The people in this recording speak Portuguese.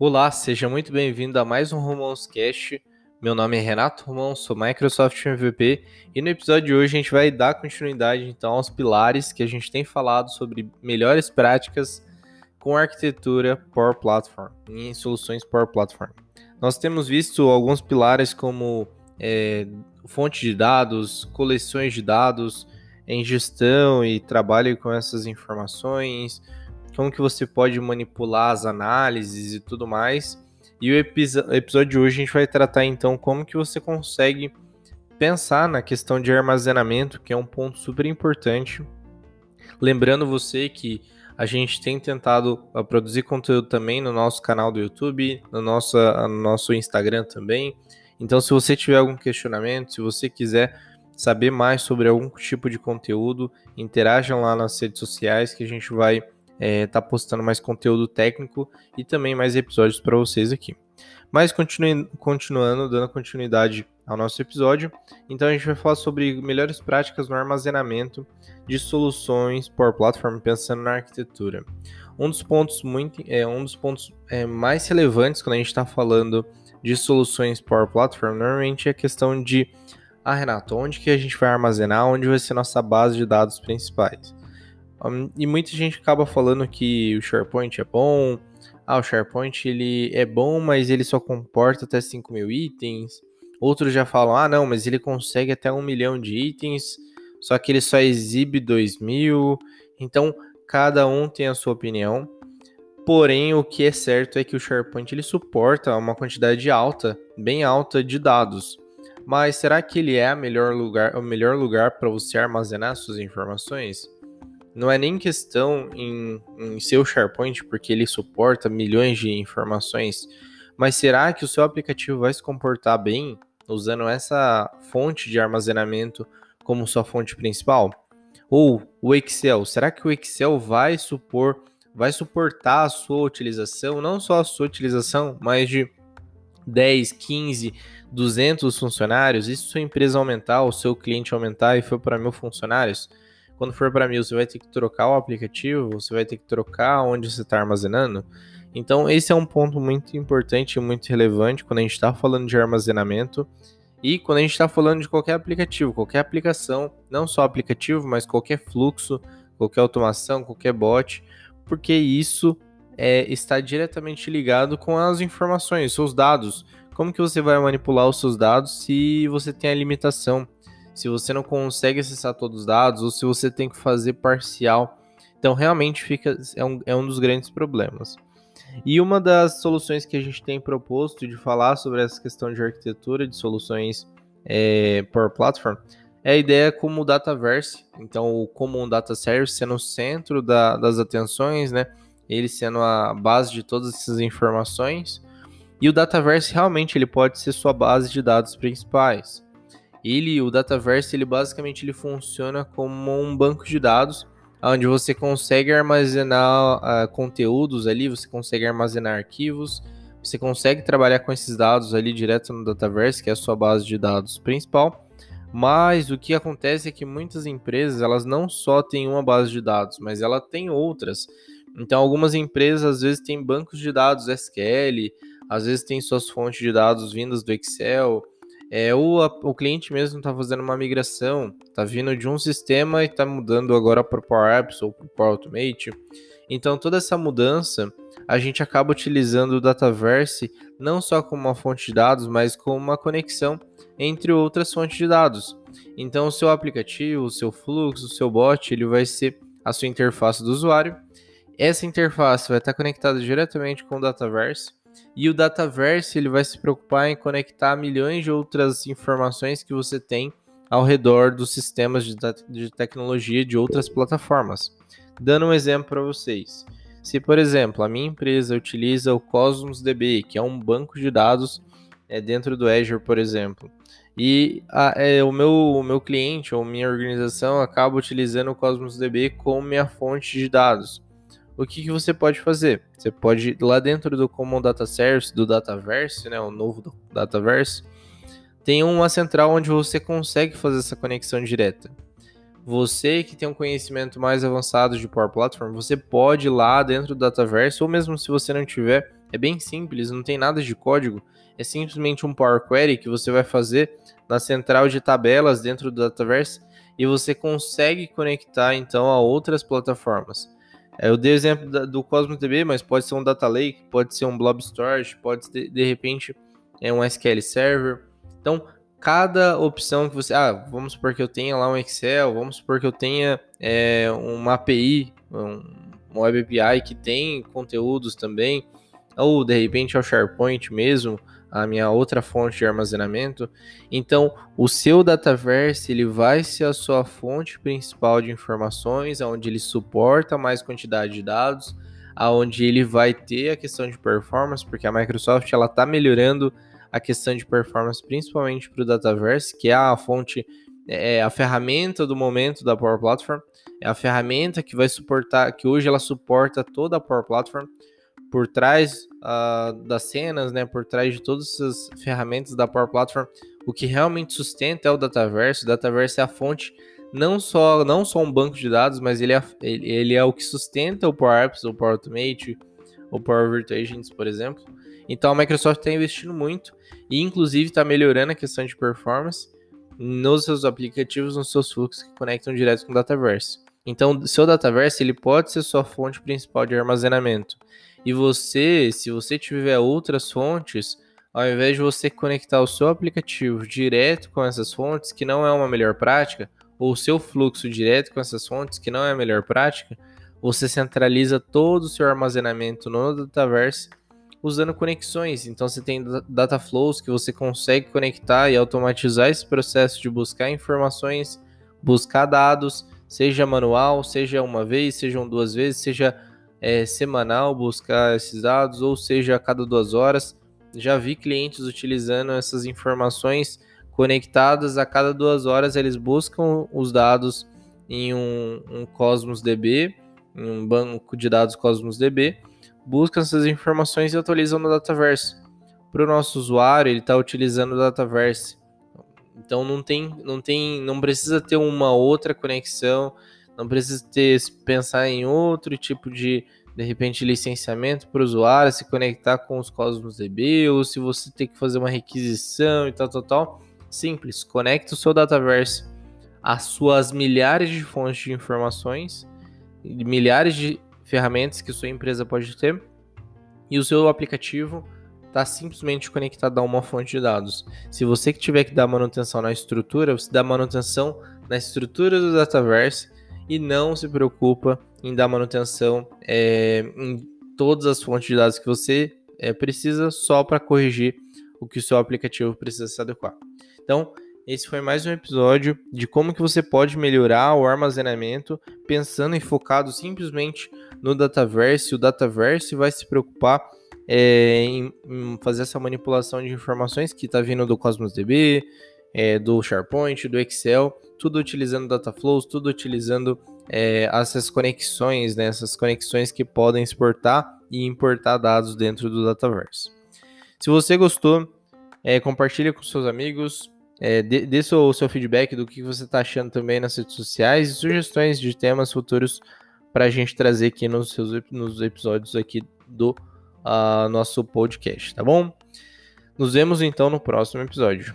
Olá, seja muito bem-vindo a mais um Romãos Cast. Meu nome é Renato Romão, sou Microsoft MVP e no episódio de hoje a gente vai dar continuidade então aos pilares que a gente tem falado sobre melhores práticas com arquitetura Power Platform em soluções Power Platform. Nós temos visto alguns pilares como é, fonte de dados, coleções de dados, em gestão e trabalho com essas informações, como que você pode manipular as análises e tudo mais. E o episódio de hoje a gente vai tratar então como que você consegue pensar na questão de armazenamento, que é um ponto super importante. Lembrando você que a gente tem tentado ah, produzir conteúdo também no nosso canal do YouTube, no nosso, ah, no nosso Instagram também. Então, se você tiver algum questionamento, se você quiser saber mais sobre algum tipo de conteúdo, interajam lá nas redes sociais que a gente vai é, tá postando mais conteúdo técnico e também mais episódios para vocês aqui. Mas continue, continuando, dando continuidade ao nosso episódio, então a gente vai falar sobre melhores práticas no armazenamento de soluções Power Platform pensando na arquitetura. Um dos pontos muito, é um dos pontos é, mais relevantes quando a gente está falando de soluções Power Platform, normalmente é a questão de ah, Renato, onde que a gente vai armazenar, onde vai ser nossa base de dados principais? Um, e muita gente acaba falando que o SharePoint é bom. Ah, o SharePoint ele é bom, mas ele só comporta até 5 mil itens. Outros já falam, ah, não, mas ele consegue até um milhão de itens, só que ele só exibe 2 mil. Então, cada um tem a sua opinião. Porém, o que é certo é que o SharePoint ele suporta uma quantidade alta, bem alta de dados. Mas será que ele é melhor lugar, o melhor lugar para você armazenar suas informações? Não é nem questão em, em seu SharePoint, porque ele suporta milhões de informações, mas será que o seu aplicativo vai se comportar bem usando essa fonte de armazenamento como sua fonte principal? Ou o Excel, será que o Excel vai supor, vai suportar a sua utilização, não só a sua utilização, mas de 10, 15, 200 funcionários? E se sua empresa aumentar, o seu cliente aumentar e for para mil funcionários? Quando for para mil, você vai ter que trocar o aplicativo, você vai ter que trocar onde você está armazenando. Então, esse é um ponto muito importante e muito relevante quando a gente está falando de armazenamento e quando a gente está falando de qualquer aplicativo, qualquer aplicação, não só aplicativo, mas qualquer fluxo, qualquer automação, qualquer bot, porque isso é, está diretamente ligado com as informações, seus dados. Como que você vai manipular os seus dados se você tem a limitação? Se você não consegue acessar todos os dados ou se você tem que fazer parcial. Então, realmente fica é um, é um dos grandes problemas. E uma das soluções que a gente tem proposto de falar sobre essa questão de arquitetura de soluções é, Power Platform é a ideia como o Dataverse, então o Common Data Service sendo o centro da, das atenções, né? Ele sendo a base de todas essas informações. E o Dataverse realmente ele pode ser sua base de dados principais. Ele, o Dataverse, ele basicamente ele funciona como um banco de dados onde você consegue armazenar uh, conteúdos ali, você consegue armazenar arquivos, você consegue trabalhar com esses dados ali direto no Dataverse, que é a sua base de dados principal. Mas o que acontece é que muitas empresas, elas não só têm uma base de dados, mas ela tem outras. Então, algumas empresas às vezes têm bancos de dados SQL, às vezes têm suas fontes de dados vindas do Excel, é, o, o cliente mesmo está fazendo uma migração, está vindo de um sistema e está mudando agora para o Power Apps ou para o Power Automate. Então, toda essa mudança, a gente acaba utilizando o Dataverse não só como uma fonte de dados, mas como uma conexão entre outras fontes de dados. Então, o seu aplicativo, o seu fluxo, o seu bot, ele vai ser a sua interface do usuário. Essa interface vai estar conectada diretamente com o Dataverse e o Dataverse ele vai se preocupar em conectar milhões de outras informações que você tem ao redor dos sistemas de, de tecnologia de outras plataformas. Dando um exemplo para vocês. Se, por exemplo, a minha empresa utiliza o Cosmos DB, que é um banco de dados é, dentro do Azure, por exemplo, e a, é, o, meu, o meu cliente ou minha organização acaba utilizando o Cosmos DB como minha fonte de dados o que, que você pode fazer? Você pode, lá dentro do Common Data Service, do Dataverse, né, o novo Dataverse, tem uma central onde você consegue fazer essa conexão direta. Você que tem um conhecimento mais avançado de Power Platform, você pode ir lá dentro do Dataverse, ou mesmo se você não tiver, É bem simples, não tem nada de código. É simplesmente um Power Query que você vai fazer na central de tabelas dentro do Dataverse e você consegue conectar então a outras plataformas. Eu dei o exemplo do Cosmos DB, mas pode ser um Data Lake, pode ser um Blob Storage, pode ser de repente é um SQL Server. Então, cada opção que você. Ah, vamos supor que eu tenha lá um Excel, vamos supor que eu tenha é, uma API, um, Web API que tem conteúdos também, ou de repente é o SharePoint mesmo, a minha outra fonte de armazenamento. Então, o seu Dataverse ele vai ser a sua fonte principal de informações, onde ele suporta mais quantidade de dados, aonde ele vai ter a questão de performance, porque a Microsoft ela está melhorando a questão de performance, principalmente para o Dataverse, que é a fonte, é a ferramenta do momento da Power Platform, é a ferramenta que vai suportar, que hoje ela suporta toda a Power Platform por trás uh, das cenas, né, por trás de todas essas ferramentas da Power Platform, o que realmente sustenta é o Dataverse. O Dataverse é a fonte não só não só um banco de dados, mas ele é, ele, é o que sustenta o Power Apps, o Power Automate, o Power Virtual Agents, por exemplo. Então a Microsoft está investindo muito e inclusive está melhorando a questão de performance nos seus aplicativos, nos seus fluxos que conectam direto com o Dataverse. Então, seu Dataverse ele pode ser sua fonte principal de armazenamento. E você, se você tiver outras fontes, ao invés de você conectar o seu aplicativo direto com essas fontes, que não é uma melhor prática, ou o seu fluxo direto com essas fontes, que não é a melhor prática, você centraliza todo o seu armazenamento no Dataverse usando conexões. Então você tem data flows que você consegue conectar e automatizar esse processo de buscar informações, buscar dados, seja manual, seja uma vez, sejam duas vezes, seja é, semanal buscar esses dados, ou seja a cada duas horas. Já vi clientes utilizando essas informações conectadas a cada duas horas, eles buscam os dados em um, um Cosmos DB, em um banco de dados Cosmos DB, buscam essas informações e atualizam no Dataverse. Para o nosso usuário, ele está utilizando o Dataverse. Então não tem, não tem, não precisa ter uma outra conexão, não precisa ter pensar em outro tipo de de repente licenciamento para o usuário se conectar com os Cosmos DB ou se você tem que fazer uma requisição e tal, tal, tal. Simples, conecta o seu Dataverse às suas milhares de fontes de informações, milhares de ferramentas que sua empresa pode ter e o seu aplicativo está simplesmente conectado a uma fonte de dados. Se você que tiver que dar manutenção na estrutura, você dá manutenção na estrutura do Dataverse e não se preocupa em dar manutenção é, em todas as fontes de dados que você é, precisa só para corrigir o que o seu aplicativo precisa se adequar. Então, esse foi mais um episódio de como que você pode melhorar o armazenamento pensando e focado simplesmente no Dataverse. O Dataverse vai se preocupar é, em, em, fazer essa manipulação de informações que está vindo do Cosmos DB, é, do SharePoint, do Excel, tudo utilizando Dataflows, tudo utilizando é, essas conexões, né, essas conexões que podem exportar e importar dados dentro do Dataverse. Se você gostou, é, compartilhe com seus amigos, é, dê, dê seu, seu feedback do que você está achando também nas redes sociais e sugestões de temas futuros para a gente trazer aqui nos, seus, nos episódios aqui do uh, nosso podcast, tá bom? Nos vemos então no próximo episódio.